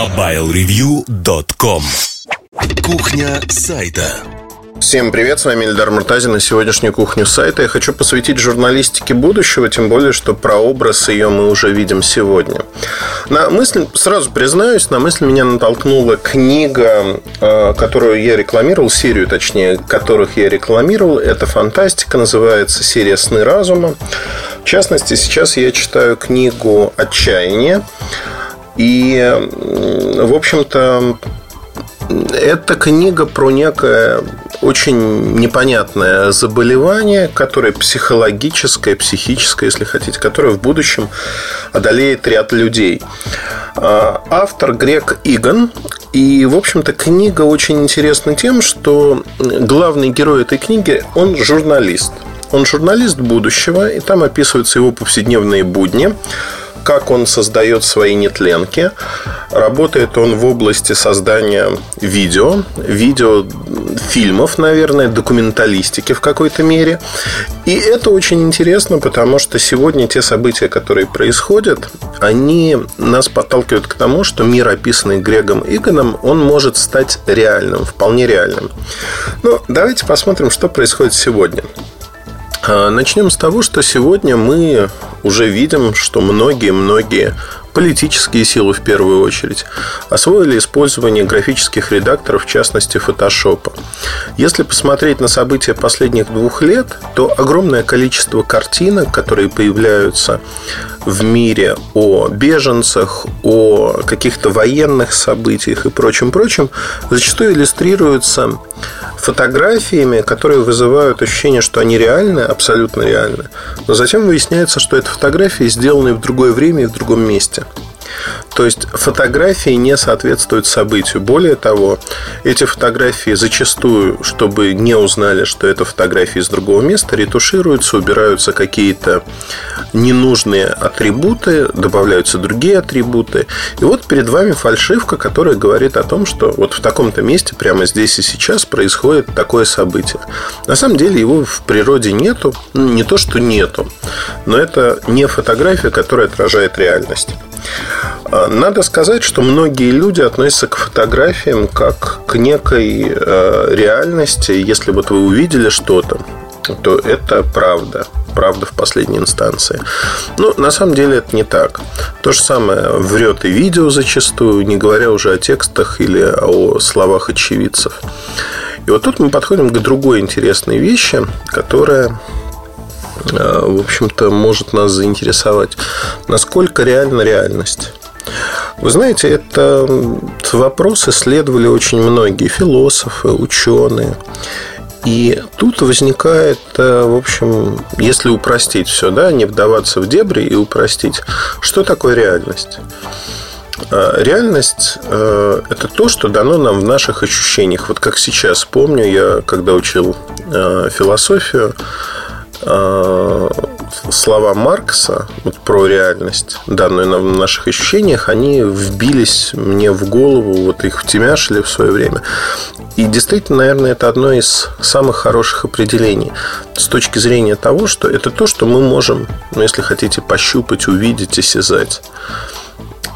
MobileReview.com Кухня сайта Всем привет, с вами Ильдар Муртазин и сегодняшнюю кухню сайта я хочу посвятить журналистике будущего, тем более, что про образ ее мы уже видим сегодня. На мысль, сразу признаюсь, на мысль меня натолкнула книга, э, которую я рекламировал, серию, точнее, которых я рекламировал. Это фантастика, называется серия «Сны разума». В частности, сейчас я читаю книгу «Отчаяние». И, в общем-то, это книга про некое очень непонятное заболевание, которое психологическое, психическое, если хотите, которое в будущем одолеет ряд людей. А, автор Грег Иган. И, в общем-то, книга очень интересна тем, что главный герой этой книги, он журналист. Он журналист будущего, и там описываются его повседневные будни как он создает свои нетленки. Работает он в области создания видео, видео фильмов, наверное, документалистики в какой-то мере. И это очень интересно, потому что сегодня те события, которые происходят, они нас подталкивают к тому, что мир, описанный Грегом Игоном, он может стать реальным, вполне реальным. Ну, давайте посмотрим, что происходит сегодня. А, начнем с того, что сегодня мы уже видим, что многие-многие политические силы в первую очередь, освоили использование графических редакторов, в частности фотошопа. Если посмотреть на события последних двух лет, то огромное количество картинок, которые появляются в мире о беженцах, о каких-то военных событиях и прочем-прочем, зачастую иллюстрируются фотографиями, которые вызывают ощущение, что они реальны, абсолютно реальны. Но затем выясняется, что это фотографии, сделанные в другое время и в другом месте. То есть фотографии не соответствуют событию. Более того, эти фотографии зачастую, чтобы не узнали, что это фотографии из другого места, ретушируются, убираются какие-то ненужные атрибуты, добавляются другие атрибуты. И вот перед вами фальшивка, которая говорит о том, что вот в таком-то месте, прямо здесь и сейчас происходит такое событие. На самом деле его в природе нету. Ну, не то, что нету, но это не фотография, которая отражает реальность. Надо сказать, что многие люди относятся к фотографиям как к некой э, реальности. Если вот вы увидели что-то, то это правда. Правда в последней инстанции. Но на самом деле это не так. То же самое врет и видео зачастую, не говоря уже о текстах или о словах очевидцев. И вот тут мы подходим к другой интересной вещи, которая э, в общем-то, может нас заинтересовать. Насколько реальна реальность? Вы знаете, это вопрос исследовали очень многие философы, ученые. И тут возникает, э, в общем, если упростить все, да, не вдаваться в дебри и упростить, что такое реальность? Э, реальность э, – это то, что дано нам в наших ощущениях. Вот как сейчас помню, я когда учил философию, слова Маркса вот про реальность, данную нам в наших ощущениях, они вбились мне в голову, вот их втемяшили в свое время. И действительно, наверное, это одно из самых хороших определений с точки зрения того, что это то, что мы можем, ну, если хотите, пощупать, увидеть, осязать.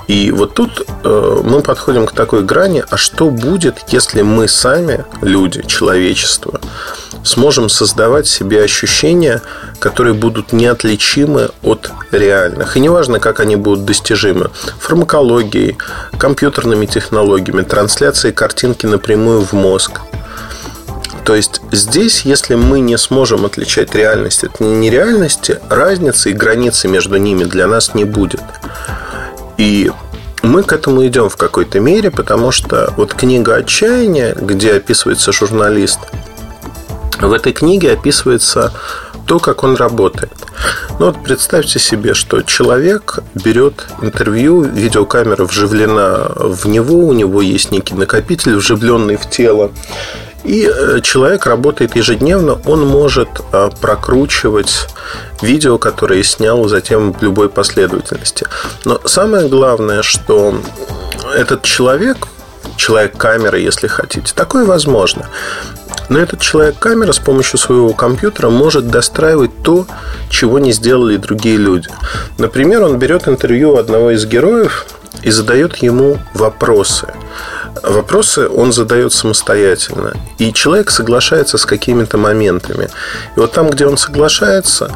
И вот тут э, мы подходим к такой грани, а что будет, если мы сами, люди, человечество, сможем создавать себе ощущения, которые будут неотличимы от реальных. И неважно, как они будут достижимы. Фармакологией, компьютерными технологиями, трансляцией картинки напрямую в мозг. То есть здесь, если мы не сможем отличать реальность от нереальности, разницы и границы между ними для нас не будет. И мы к этому идем в какой-то мере, потому что вот книга «Отчаяние», где описывается журналист, в этой книге описывается то, как он работает. Ну вот представьте себе, что человек берет интервью, видеокамера вживлена в него, у него есть некий накопитель, вживленный в тело. И э, человек работает ежедневно, он может э, прокручивать видео, которое снял затем в любой последовательности. Но самое главное, что этот человек, человек камеры, если хотите, такое возможно. Но этот человек-камера с помощью своего компьютера может достраивать то, чего не сделали другие люди. Например, он берет интервью одного из героев и задает ему вопросы. Вопросы он задает самостоятельно. И человек соглашается с какими-то моментами. И вот там, где он соглашается,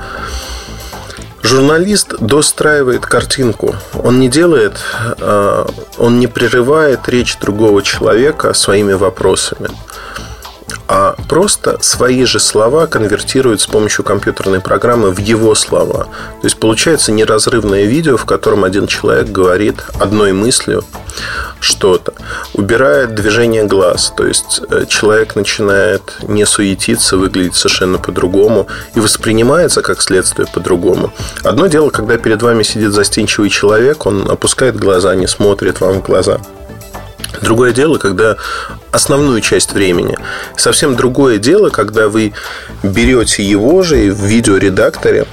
Журналист достраивает картинку. Он не делает, а, он не прерывает речь другого человека своими вопросами а просто свои же слова конвертирует с помощью компьютерной программы в его слова. То есть получается неразрывное видео, в котором один человек говорит одной мыслью что-то, убирает движение глаз, то есть э, человек начинает не суетиться, выглядеть совершенно по-другому и воспринимается как следствие по-другому. Одно дело, когда перед вами сидит застенчивый человек, он опускает глаза, не смотрит вам в глаза. Другое дело, когда основную часть времени. Совсем другое дело, когда вы берете его же в видеоредакторе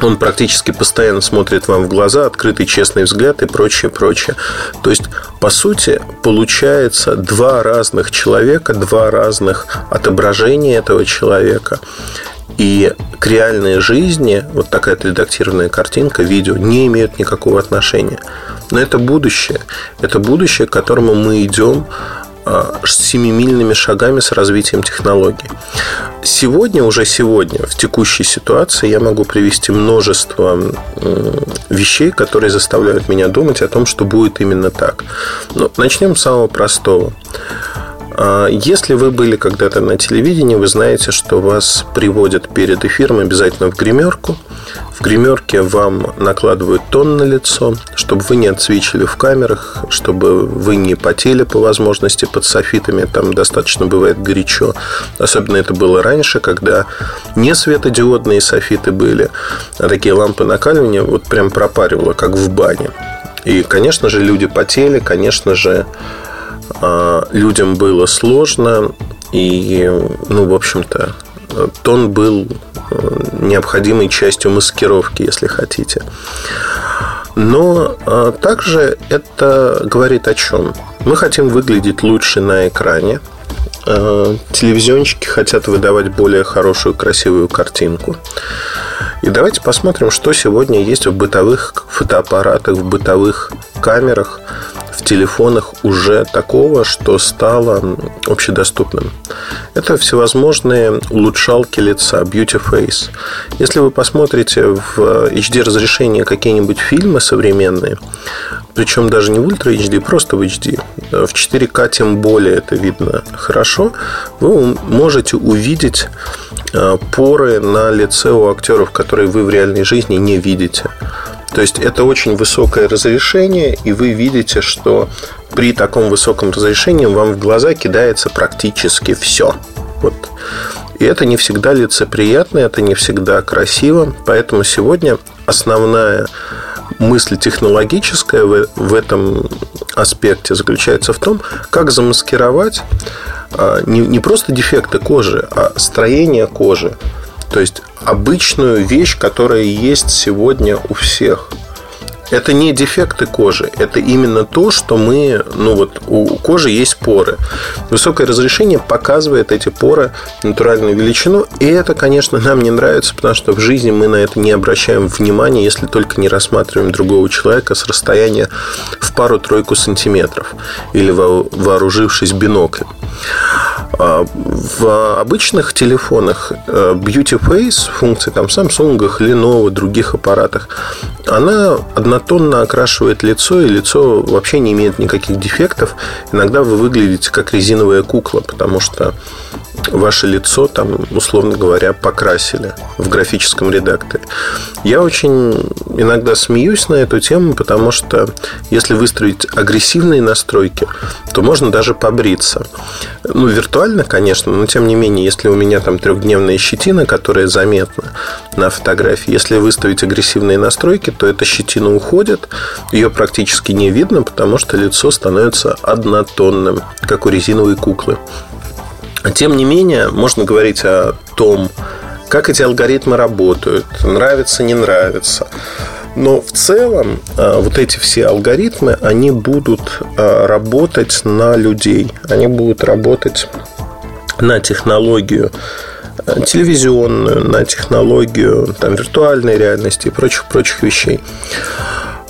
он практически постоянно смотрит вам в глаза, открытый честный взгляд и прочее, прочее. То есть, по сути, получается два разных человека, два разных отображения этого человека. И к реальной жизни вот такая редактированная картинка, видео не имеют никакого отношения. Но это будущее. Это будущее, к которому мы идем семимильными шагами с развитием технологий. Сегодня, уже сегодня, в текущей ситуации я могу привести множество вещей, которые заставляют меня думать о том, что будет именно так. Но ну, начнем с самого простого. А, если вы были когда-то на телевидении, вы знаете, что вас приводят перед эфиром обязательно в гримерку. В гримерке вам накладывают тон на лицо, чтобы вы не отсвечили в камерах, чтобы вы не потели по возможности под софитами. Там достаточно бывает горячо. Особенно это было раньше, когда не светодиодные софиты были, а такие лампы накаливания вот прям пропаривало, как в бане. И, конечно же, люди потели, конечно же, людям было сложно, и, ну, в общем-то, тон был э, необходимой частью маскировки, если хотите. Но а, также это говорит о чем? Мы хотим выглядеть лучше на экране. А, телевизионщики хотят выдавать более хорошую, красивую картинку. И давайте посмотрим, что сегодня есть в бытовых фотоаппаратах, в бытовых камерах – в телефонах уже такого, что стало общедоступным. Это всевозможные улучшалки лица, beauty face. Если вы посмотрите в HD разрешение какие-нибудь фильмы современные, причем даже не в Ultra HD, просто в HD, в 4К тем более это видно хорошо, вы можете увидеть э, поры на лице у актеров, которые вы в реальной жизни не видите. То есть это очень высокое разрешение, и вы видите, что при таком высоком разрешении вам в глаза кидается практически все. Вот. И это не всегда лицеприятно, это не всегда красиво. Поэтому сегодня основная мысль технологическая в, в этом аспекте заключается в том, как замаскировать а, не, не просто дефекты кожи, а строение кожи. То есть обычную вещь, которая есть сегодня у всех. Это не дефекты кожи, это именно то, что мы, ну вот у кожи есть поры. Высокое разрешение показывает эти поры натуральную величину, и это, конечно, нам не нравится, потому что в жизни мы на это не обращаем внимания, если только не рассматриваем другого человека с расстояния в пару-тройку сантиметров или вооружившись биноклем. А, в обычных телефонах э, Beauty Face, функция там Samsung, Lenovo, других аппаратах, она однотонно окрашивает лицо, и лицо вообще не имеет никаких дефектов. Иногда вы выглядите как резиновая кукла, потому что ваше лицо там, условно говоря, покрасили в графическом редакторе. Я очень иногда смеюсь на эту тему, потому что если выстроить агрессивные настройки, то можно даже побриться. Ну, виртуально, конечно, но тем не менее, если у меня там трехдневная щетина, которая заметна на фотографии, если выставить агрессивные настройки, то эта щетина уходит, ее практически не видно, потому что лицо становится однотонным, как у резиновой куклы. Тем не менее, можно говорить о том, как эти алгоритмы работают, нравится, не нравится. Но в целом э, вот эти все алгоритмы, они будут э, работать на людей, они будут работать на технологию телевизионную, на технологию там, виртуальной реальности и прочих-прочих вещей.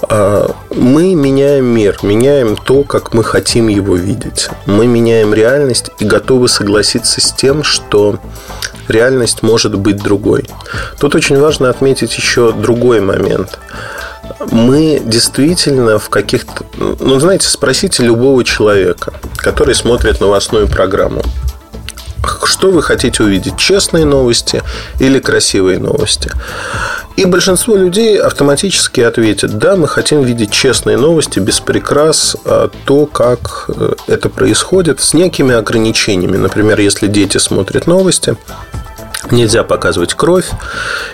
А, мы меняем мир, меняем то, как мы хотим его видеть. Мы меняем реальность и готовы согласиться с тем, что реальность может быть другой. Тут очень важно отметить еще другой момент. Мы действительно в каких-то... Ну, знаете, спросите любого человека, который смотрит новостную программу. Что вы хотите увидеть? Честные новости или красивые новости? И большинство людей автоматически ответят, да, мы хотим видеть честные новости, без прикрас, а то, как э, это происходит, с некими ограничениями. Например, если дети смотрят новости, Нельзя показывать кровь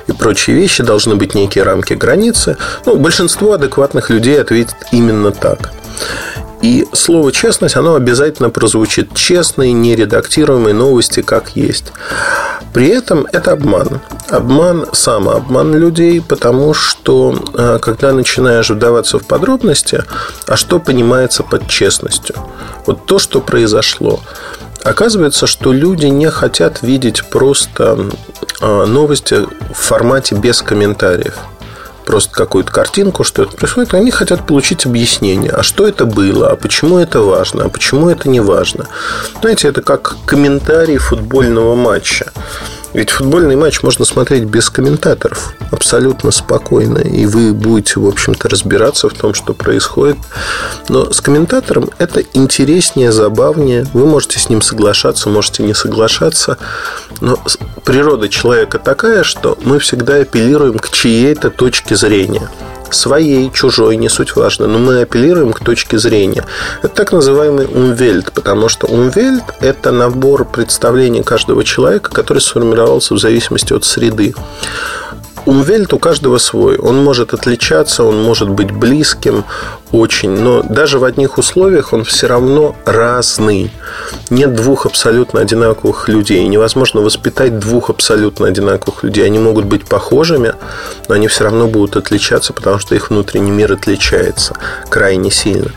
и прочие вещи, должны быть некие рамки границы. Ну, большинство адекватных людей ответит именно так. И слово «честность», оно обязательно прозвучит. Честные, нередактируемые новости как есть. При этом это обман. Обман, самообман людей, потому что, а, когда начинаешь вдаваться в подробности, а что понимается под честностью? Вот то, что произошло. Оказывается, что люди не хотят видеть просто а, новости в формате без комментариев – просто какую-то картинку, что это происходит, они хотят получить объяснение, а что это было, а почему это важно, а почему это не важно. Знаете, это как комментарий футбольного матча. Ведь футбольный матч можно смотреть без комментаторов, абсолютно спокойно, и вы будете, в общем-то, разбираться в том, что происходит. Но с комментатором это интереснее, забавнее. Вы можете с ним соглашаться, можете не соглашаться. Но природа человека такая, что мы всегда апеллируем к чьей-то точке зрения своей, чужой, не суть важно, но мы апеллируем к точке зрения. Это так называемый умвельт, потому что умвельт – это набор представлений каждого человека, который сформировался в зависимости от среды. Умвельт у каждого свой. Он может отличаться, он может быть близким очень, но даже в одних условиях он все равно разный. Нет двух абсолютно одинаковых людей. Невозможно воспитать двух абсолютно одинаковых людей. Они могут быть похожими, но они все равно будут отличаться, потому что их внутренний мир отличается крайне сильно.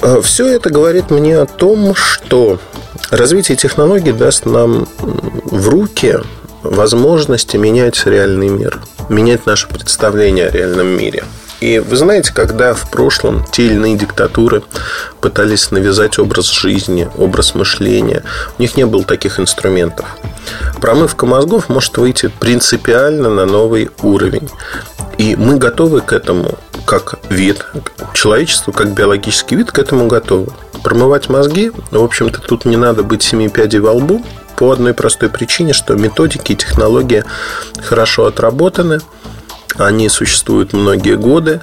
А, все это говорит мне о том, что развитие технологий даст нам в руки возможности менять реальный мир, менять наше представление о реальном мире. И вы знаете, когда в прошлом те или иные диктатуры пытались навязать образ жизни, образ мышления, у них не было таких инструментов. Промывка мозгов может выйти принципиально на новый уровень. И мы готовы к этому как вид, человечество как биологический вид к этому готовы. Промывать мозги, в общем-то, тут не надо быть семи пядей во лбу, по одной простой причине, что методики и технологии хорошо отработаны, они существуют многие годы,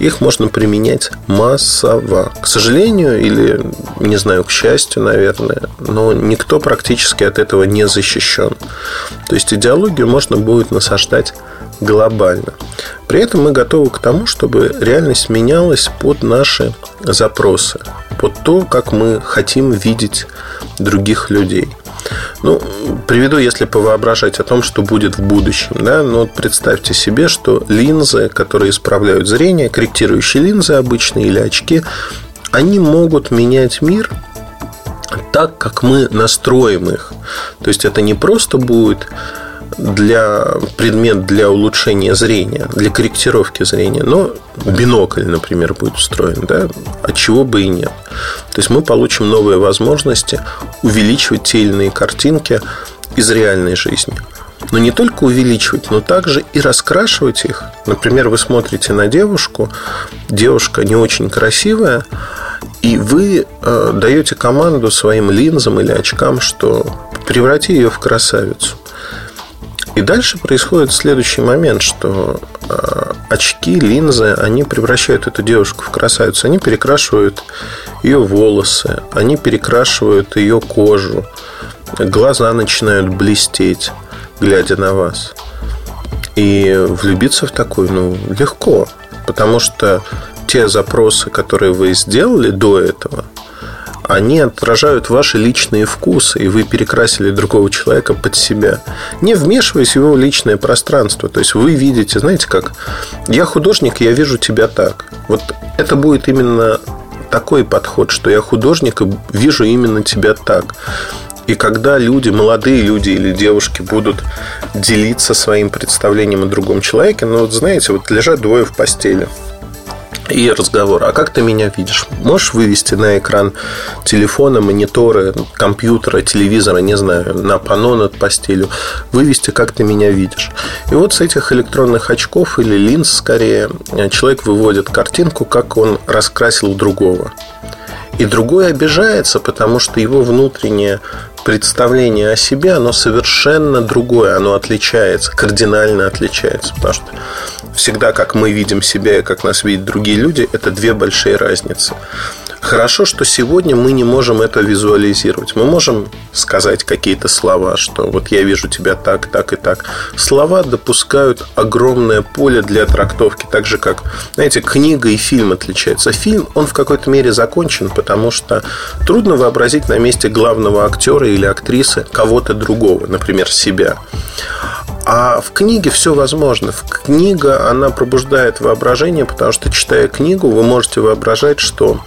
их можно применять массово. К сожалению, или, не знаю, к счастью, наверное, но никто практически от этого не защищен. То есть идеологию можно будет насаждать глобально. При этом мы готовы к тому, чтобы реальность менялась под наши запросы, под то, как мы хотим видеть других людей – ну, приведу, если повоображать о том, что будет в будущем. Да? Ну, вот представьте себе, что линзы, которые исправляют зрение, корректирующие линзы обычные или очки, они могут менять мир так, как мы настроим их. То есть это не просто будет для предмет для улучшения зрения, для корректировки зрения, но бинокль, например, будет устроен, да, от чего бы и нет. То есть мы получим новые возможности увеличивать те или иные картинки из реальной жизни. Но не только увеличивать, но также и раскрашивать их. Например, вы смотрите на девушку, девушка не очень красивая, и вы э, даете команду своим линзам или очкам, что преврати ее в красавицу. И дальше происходит следующий момент, что э, очки, линзы, они превращают эту девушку в красавицу. Они перекрашивают ее волосы, они перекрашивают ее кожу. Глаза начинают блестеть, глядя на вас. И влюбиться в такую, ну, легко. Потому что те запросы, которые вы сделали до этого, они отражают ваши личные вкусы, и вы перекрасили другого человека под себя, не вмешиваясь в его личное пространство. То есть вы видите, знаете как, я художник, я вижу тебя так. Вот это будет именно такой подход, что я художник и вижу именно тебя так. И когда люди, молодые люди или девушки будут делиться своим представлением о другом человеке, ну вот знаете, вот лежат двое в постели – и разговор. А как ты меня видишь? Можешь вывести на экран телефона, монитора, компьютера, телевизора, не знаю, на панно над постелью, вывести, как ты меня видишь. И вот с этих электронных очков или линз, скорее, человек выводит картинку, как он раскрасил другого. И другой обижается, потому что его внутреннее представление о себе, оно совершенно другое, оно отличается, кардинально отличается. Потому что всегда, как мы видим себя и как нас видят другие люди, это две большие разницы. Хорошо, что сегодня мы не можем это визуализировать. Мы можем сказать какие-то слова, что вот я вижу тебя так, так и так. Слова допускают огромное поле для трактовки, так же как, знаете, книга и фильм отличаются. Фильм, он в какой-то мере закончен, потому что трудно вообразить на месте главного актера или актрисы кого-то другого, например, себя. А в книге все возможно. В книга, она пробуждает воображение, потому что, читая книгу, вы можете воображать, что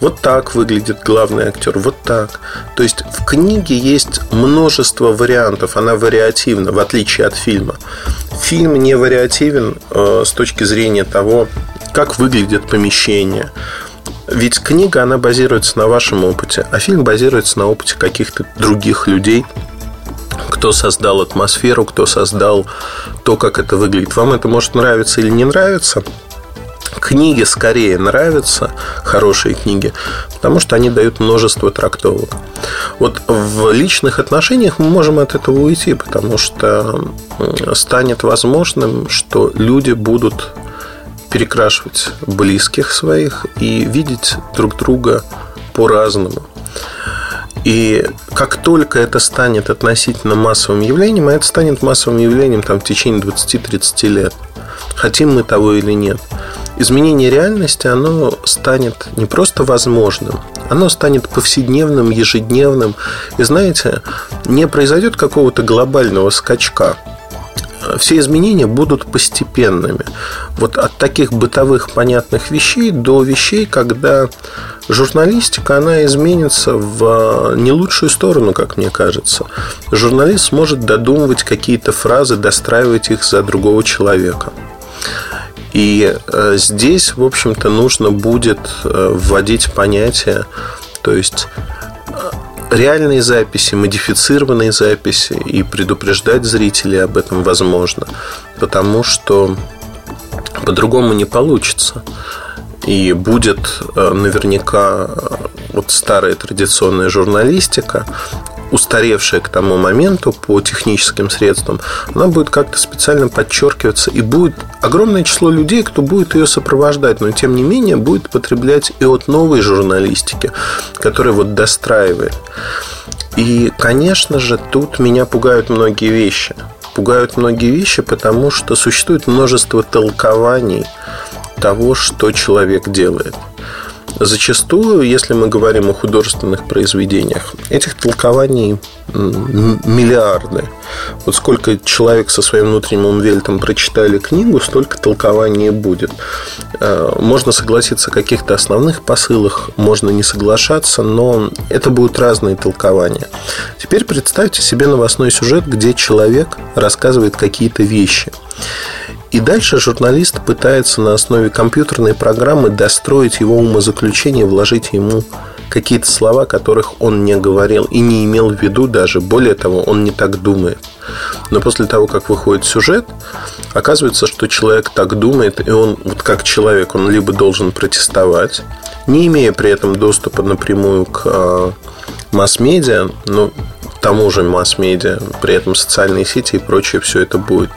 вот так выглядит главный актер, вот так. То есть в книге есть множество вариантов, она вариативна, в отличие от фильма. Фильм не вариативен э, с точки зрения того, как выглядит помещение. Ведь книга, она базируется на вашем опыте, а фильм базируется на опыте каких-то других людей, кто создал атмосферу, кто создал то, как это выглядит. Вам это может нравиться или не нравиться. Книги скорее нравятся, хорошие книги, потому что они дают множество трактовок. Вот в личных отношениях мы можем от этого уйти, потому что станет возможным, что люди будут перекрашивать близких своих и видеть друг друга по-разному. И как только это станет относительно массовым явлением, а это станет массовым явлением там, в течение 20-30 лет, хотим мы того или нет, изменение реальности, оно станет не просто возможным, оно станет повседневным, ежедневным. И знаете, не произойдет какого-то глобального скачка – все изменения будут постепенными. Вот от таких бытовых понятных вещей до вещей, когда журналистика, она изменится в не лучшую сторону, как мне кажется. Журналист сможет додумывать какие-то фразы, достраивать их за другого человека. И э, здесь, в общем-то, нужно будет э, вводить понятие, то есть реальные записи, модифицированные записи и предупреждать зрителей об этом возможно, потому что по-другому не получится. И будет э, наверняка э, вот старая традиционная журналистика, устаревшая к тому моменту по техническим средствам, она будет как-то специально подчеркиваться, и будет огромное число людей, кто будет ее сопровождать, но тем не менее будет потреблять и от новой журналистики, которая вот достраивает. И, конечно же, тут меня пугают многие вещи. Пугают многие вещи, потому что существует множество толкований того, что человек делает – Зачастую, если мы говорим о художественных произведениях, этих толкований миллиарды. Вот сколько человек со своим внутренним умвельтом прочитали книгу, столько толкований будет. Э, можно согласиться о каких-то основных посылах, можно не соглашаться, но это будут разные толкования. Теперь представьте себе новостной сюжет, где человек рассказывает какие-то вещи. И дальше журналист пытается на основе компьютерной программы достроить его умозаключение, вложить ему какие-то слова, которых он не говорил и не имел в виду даже. Более того, он не так думает. Но после того, как выходит сюжет, оказывается, что человек так думает, и он, вот как человек, он либо должен протестовать, не имея при этом доступа напрямую к а, масс-медиа, но тому же масс-медиа, при этом социальные сети и прочее, все это будет.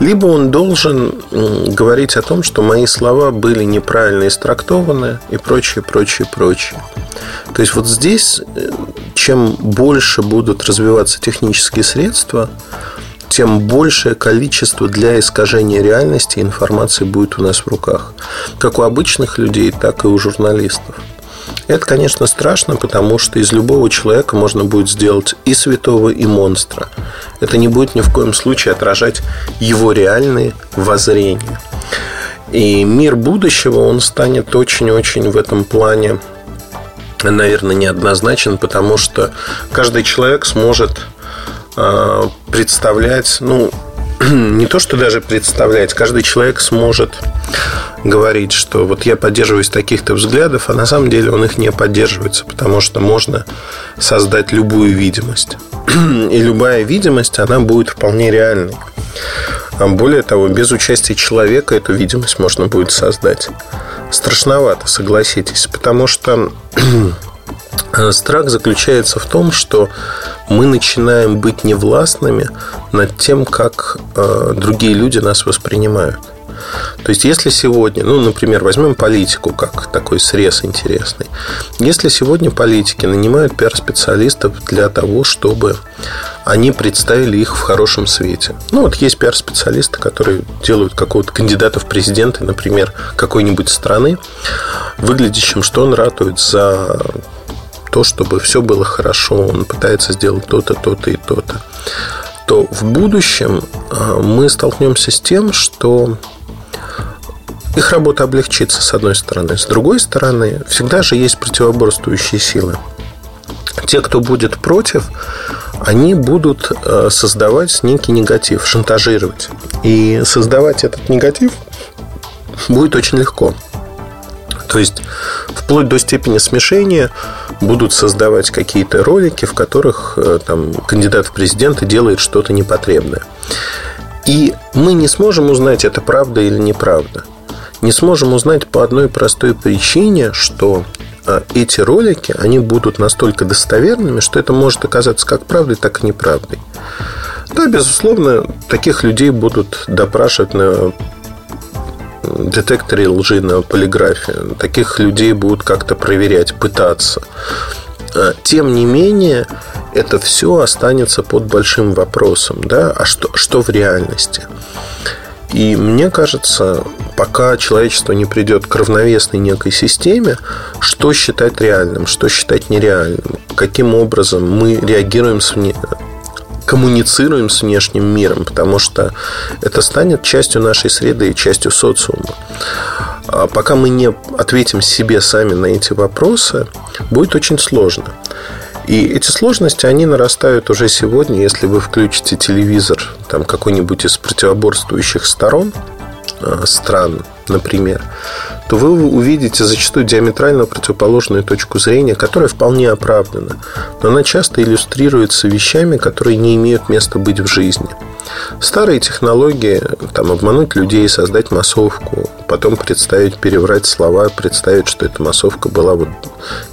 Либо он должен говорить о том, что мои слова были неправильно истрактованы и прочее, прочее, прочее. То есть вот здесь, э, чем больше будут развиваться технические средства, тем большее количество для искажения реальности информации будет у нас в руках. Как у обычных людей, так и у журналистов. Это, конечно, страшно, потому что из любого человека можно будет сделать и святого, и монстра. Это не будет ни в коем случае отражать его реальные воззрения. И мир будущего, он станет очень-очень в этом плане наверное, неоднозначен, потому что каждый человек сможет э, представлять, ну, не то, что даже представлять, каждый человек сможет говорить, что вот я поддерживаюсь таких-то взглядов, а на самом деле он их не поддерживается, потому что можно создать любую видимость. И любая видимость, она будет вполне реальной. А более того, без участия человека эту видимость можно будет создать. Страшновато, согласитесь, потому что страх заключается в том, что мы начинаем быть невластными над тем, как э, другие люди нас воспринимают. То есть, если сегодня, ну, например, возьмем политику как такой срез интересный. Если сегодня политики нанимают пиар-специалистов для того, чтобы они представили их в хорошем свете. Ну, вот есть пиар-специалисты, которые делают какого-то кандидата в президенты, например, какой-нибудь страны, выглядящим, что он ратует за то, чтобы все было хорошо, он пытается сделать то-то, то-то и то-то, то в будущем а, мы столкнемся с тем, что их работа облегчится, с одной стороны. С другой стороны, всегда же есть противоборствующие силы. Те, кто будет против, они будут э, создавать некий негатив, шантажировать. И создавать этот негатив будет очень легко. То есть, вплоть до степени смешения будут создавать какие-то ролики, в которых э, там, кандидат в президенты делает что-то непотребное. И мы не сможем узнать, это правда или неправда не сможем узнать по одной простой причине, что а, эти ролики, они будут настолько достоверными, что это может оказаться как правдой, так и неправдой. Да, безусловно, таких людей будут допрашивать на детекторе лжи, на полиграфе. Таких людей будут как-то проверять, пытаться. А, тем не менее, это все останется под большим вопросом. Да? А что, что в реальности? И мне кажется, пока человечество не придет к равновесной некой системе, что считать реальным, что считать нереальным, каким образом мы реагируем коммуницируем с внешним миром, потому что это станет частью нашей среды и частью социума. А пока мы не ответим себе сами на эти вопросы, будет очень сложно. И эти сложности, они нарастают уже сегодня, если вы включите телевизор там какой-нибудь из противоборствующих сторон, э, стран, например, то вы увидите зачастую диаметрально противоположную точку зрения, которая вполне оправдана. Но она часто иллюстрируется вещами, которые не имеют места быть в жизни. Старые технологии, там, обмануть людей, создать массовку, потом представить, переврать слова, представить, что эта массовка была вот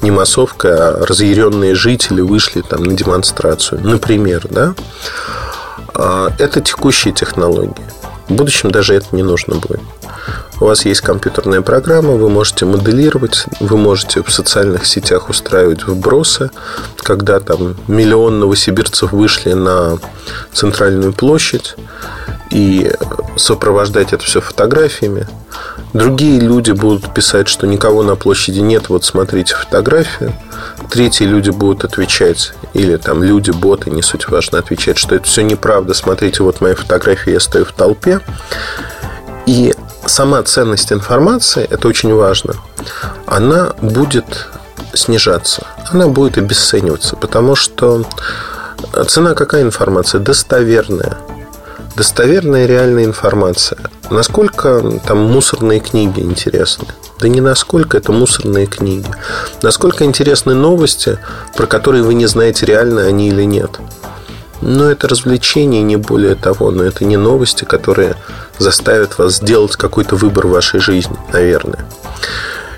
не массовка, а разъяренные жители вышли там на демонстрацию, например, да? А, это текущие технологии. В будущем даже это не нужно будет. У вас есть компьютерная программа, вы можете моделировать, вы можете в социальных сетях устраивать вбросы, когда там миллион новосибирцев вышли на центральную площадь и сопровождать это все фотографиями. Другие люди будут писать, что никого на площади нет, вот смотрите фотографию. Третьи люди будут отвечать, или там люди, боты, не суть важно, отвечать, что это все неправда, смотрите, вот моя фотография, я стою в толпе. И сама ценность информации, это очень важно, она будет снижаться, она будет обесцениваться, потому что цена какая информация? Достоверная. Достоверная реальная информация. Насколько там мусорные книги интересны? Да не насколько это мусорные книги. Насколько интересны новости, про которые вы не знаете, реально они или нет. Но это развлечение, не более того. Но это не новости, которые заставят вас сделать какой-то выбор в вашей жизни, наверное.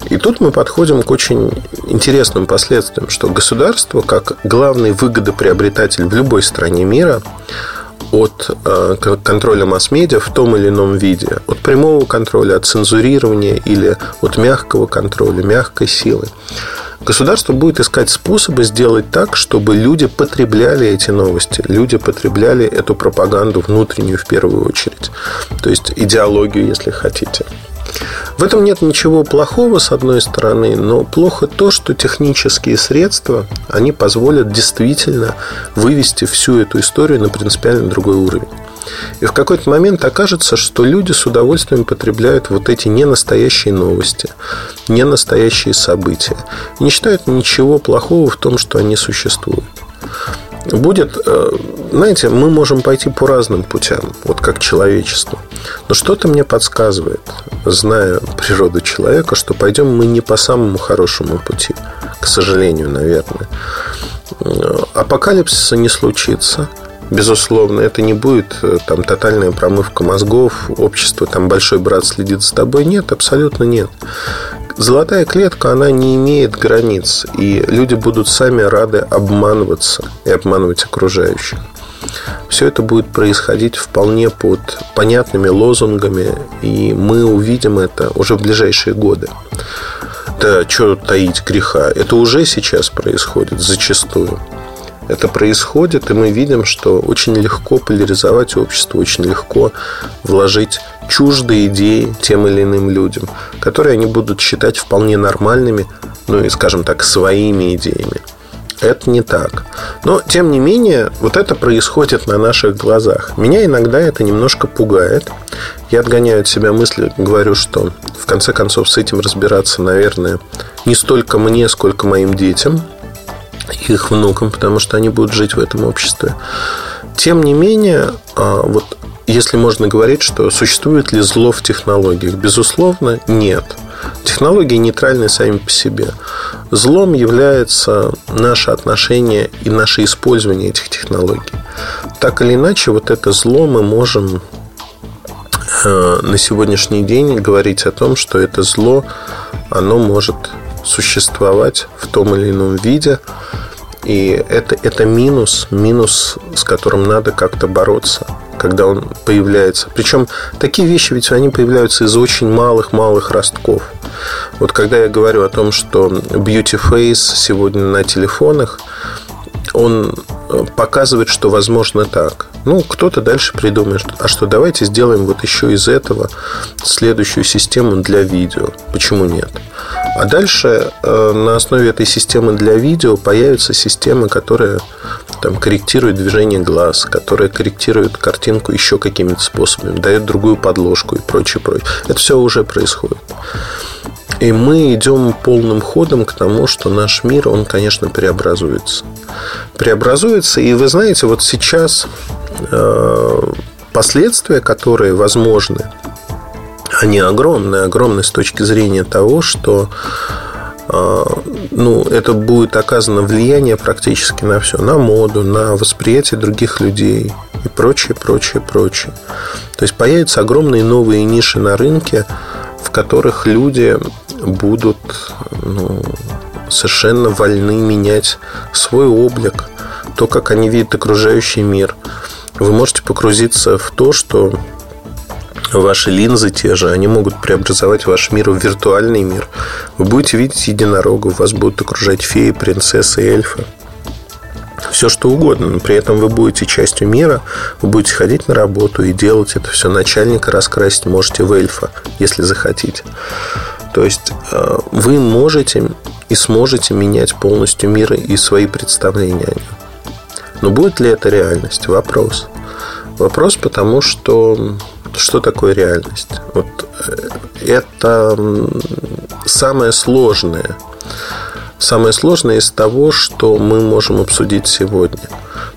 И тут мы подходим к очень интересным последствиям, что государство, как главный выгодоприобретатель в любой стране мира, от э, контроля масс-медиа в том или ином виде, от прямого контроля, от цензурирования или от мягкого контроля, мягкой силы, Государство будет искать способы сделать так, чтобы люди потребляли эти новости, люди потребляли эту пропаганду внутреннюю в первую очередь. То есть идеологию, если хотите. В этом нет ничего плохого, с одной стороны, но плохо то, что технические средства, они позволят действительно вывести всю эту историю на принципиально другой уровень. И в какой-то момент окажется, что люди с удовольствием потребляют вот эти ненастоящие новости, ненастоящие события. И не считают ничего плохого в том, что они существуют будет, э, знаете, мы можем пойти по разным путям, вот как человечество. Но что-то мне подсказывает, зная природу человека, что пойдем мы не по самому хорошему пути, к сожалению, наверное. Э, апокалипсиса не случится. Безусловно, это не будет э, там тотальная промывка мозгов, общество, там большой брат следит за тобой. Нет, абсолютно нет. Золотая клетка, она не имеет границ, и люди будут сами рады обманываться и обманывать окружающих. Все это будет происходить вполне под понятными лозунгами, и мы увидим это уже в ближайшие годы. Да, что таить греха? Это уже сейчас происходит зачастую. Это происходит, и мы видим, что очень легко поляризовать общество, очень легко вложить чуждые идеи тем или иным людям, которые они будут считать вполне нормальными, ну и, скажем так, своими идеями. Это не так. Но, тем не менее, вот это происходит на наших глазах. Меня иногда это немножко пугает. Я отгоняю от себя мысли, говорю, что в конце концов с этим разбираться, наверное, не столько мне, сколько моим детям, их внукам, потому что они будут жить в этом обществе. Тем не менее, а, вот если можно говорить, что существует ли зло в технологиях, безусловно, нет. Технологии нейтральны сами по себе. Злом является наше отношение и наше использование этих технологий. Так или иначе, вот это зло мы можем э, на сегодняшний день говорить о том, что это зло, оно может существовать в том или ином виде. И это, это минус, минус, с которым надо как-то бороться когда он появляется. Причем такие вещи ведь они появляются из очень малых-малых ростков. Вот когда я говорю о том, что Beauty Face сегодня на телефонах, он э, показывает, что возможно так. Ну, кто-то дальше придумает, а что давайте сделаем вот еще из этого следующую систему для видео. Почему нет? А дальше э, на основе этой системы для видео появится система, которая там, корректирует движение глаз, которая корректирует картинку еще какими-то способами, дает другую подложку и прочее, прочее. Это все уже происходит. И мы идем полным ходом к тому, что наш мир, он, конечно, преобразуется. Преобразуется, и вы знаете, вот сейчас э, последствия, которые возможны, они огромные, огромные с точки зрения того, что э, ну, это будет оказано влияние практически на все, на моду, на восприятие других людей и прочее, прочее, прочее. То есть появятся огромные новые ниши на рынке, в которых люди будут ну, совершенно вольны менять свой облик, то, как они видят окружающий мир. Вы можете погрузиться в то, что ваши линзы те же, они могут преобразовать ваш мир в виртуальный мир. Вы будете видеть единорога, вас будут окружать феи, принцессы, эльфы. Все что угодно, но при этом вы будете частью мира, вы будете ходить на работу и делать это все. Начальника раскрасить можете в эльфа, если захотите. То есть э, вы можете и сможете менять полностью мир и свои представления о нем. Но будет ли это реальность? Вопрос. Вопрос, потому что что такое реальность? Вот э, это самое сложное. Самое сложное из того, что мы можем обсудить сегодня.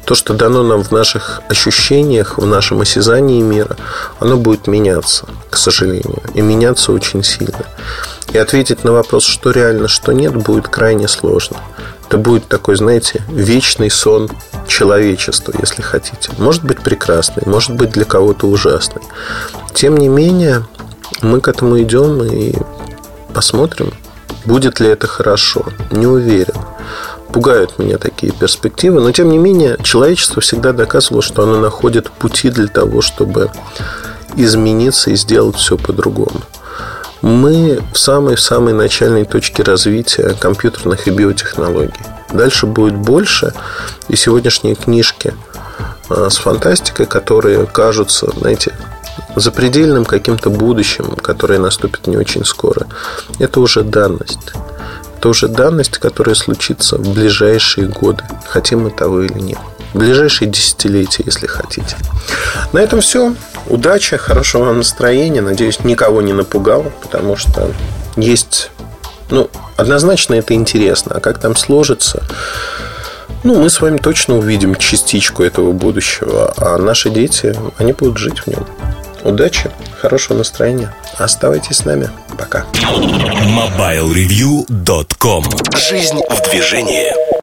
То, что дано нам в наших ощущениях, в нашем осязании мира, оно будет меняться, к сожалению. И меняться очень сильно. И ответить на вопрос, что реально, что нет, будет крайне сложно. Это будет такой, знаете, вечный сон человечества, если хотите. Может быть прекрасный, может быть для кого-то ужасный. Тем не менее, мы к этому идем и посмотрим, будет ли это хорошо. Не уверен. Пугают меня такие перспективы, но тем не менее человечество всегда доказывало, что оно находит пути для того, чтобы измениться и сделать все по-другому. Мы в самой-самой начальной точке развития компьютерных и биотехнологий. Дальше будет больше, и сегодняшние книжки а, с фантастикой, которые кажутся, знаете, запредельным каким-то будущим, которое наступит не очень скоро, это уже данность это уже данность, которая случится в ближайшие годы, хотим мы того или нет. ближайшие десятилетия, если хотите. На этом все. Удачи, хорошего вам настроения. Надеюсь, никого не напугал, потому что есть... Ну, однозначно это интересно. А как там сложится, ну, мы с вами точно увидим частичку этого будущего, а наши дети, они будут жить в нем. Удачи, хорошего настроения. Оставайтесь с нами. Пока. MobileReview.com Жизнь в движении.